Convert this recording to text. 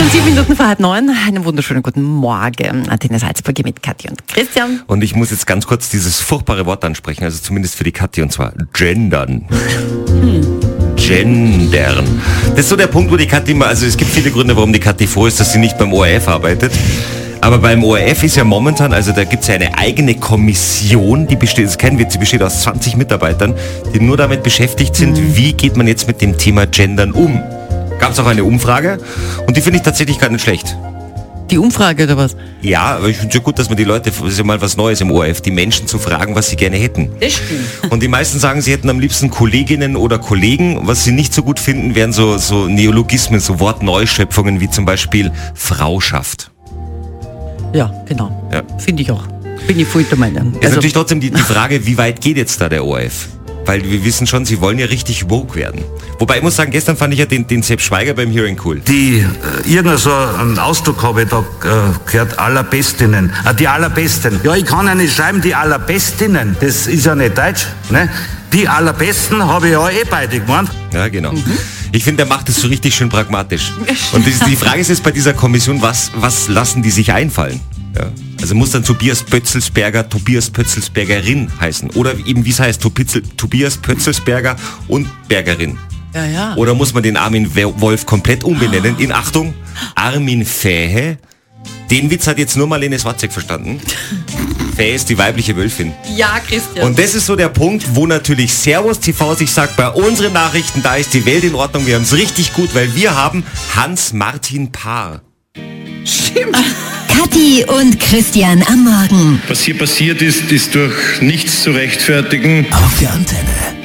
schon sieben Minuten vor halb neun. Einen wunderschönen guten Morgen. Antenne Salzburg mit Kathi und Christian. Und ich muss jetzt ganz kurz dieses furchtbare Wort ansprechen, also zumindest für die Kathi, und zwar gendern. Gendern. Das ist so der Punkt, wo die Kathi immer, also es gibt viele Gründe, warum die Kathi froh ist, dass sie nicht beim ORF arbeitet. Aber beim ORF ist ja momentan, also da gibt es ja eine eigene Kommission, die besteht, das kein Witz, die besteht aus 20 Mitarbeitern, die nur damit beschäftigt sind, wie geht man jetzt mit dem Thema Gendern um. Gab es auch eine Umfrage und die finde ich tatsächlich gar nicht schlecht. Die Umfrage oder was? Ja, aber ich finde es ja gut, dass man die Leute, das ist ja mal was Neues im ORF, die Menschen zu fragen, was sie gerne hätten. Das stimmt. Und die meisten sagen, sie hätten am liebsten Kolleginnen oder Kollegen. Was sie nicht so gut finden, wären so, so Neologismen, so Wortneuschöpfungen wie zum Beispiel Frauschaft. Ja, genau. Ja. Finde ich auch. Bin ich voll der Meinung. Ist natürlich trotzdem die, die Frage, wie weit geht jetzt da der ORF? Weil wir wissen schon, sie wollen ja richtig woke werden. Wobei ich muss sagen, gestern fand ich ja den, den Sepp Schweiger beim Hearing cool. Die, äh, irgendein so einen Ausdruck habe ich da äh, gehört, Allerbestinnen. Ah, die Allerbesten. Ja, ich kann ja nicht schreiben, die Allerbestinnen. Das ist ja nicht Deutsch. Ne? Die Allerbesten habe ich ja eh beide gemeint. Ja, genau. Ich finde, der macht es so richtig schön pragmatisch. Und die, die Frage ist jetzt bei dieser Kommission, was, was lassen die sich einfallen? Ja. Also muss dann Tobias Pötzelsberger, Tobias Pötzelsbergerin heißen. Oder eben, wie es heißt, Topitzel, Tobias Pötzelsberger und Bergerin. Ja, ja. Oder muss man den Armin Wolf komplett umbenennen in, Achtung, Armin Fähe? Den Witz hat jetzt nur Marlene Swatzek verstanden. Fähe ist die weibliche Wölfin. ja, Christian. Und das ist so der Punkt, wo natürlich Servus TV sich sagt, bei unseren Nachrichten, da ist die Welt in Ordnung, wir haben es richtig gut, weil wir haben Hans-Martin Paar. stimmt. Kathi und Christian am Morgen. Was hier passiert ist, ist durch nichts zu rechtfertigen. Auf der Antenne.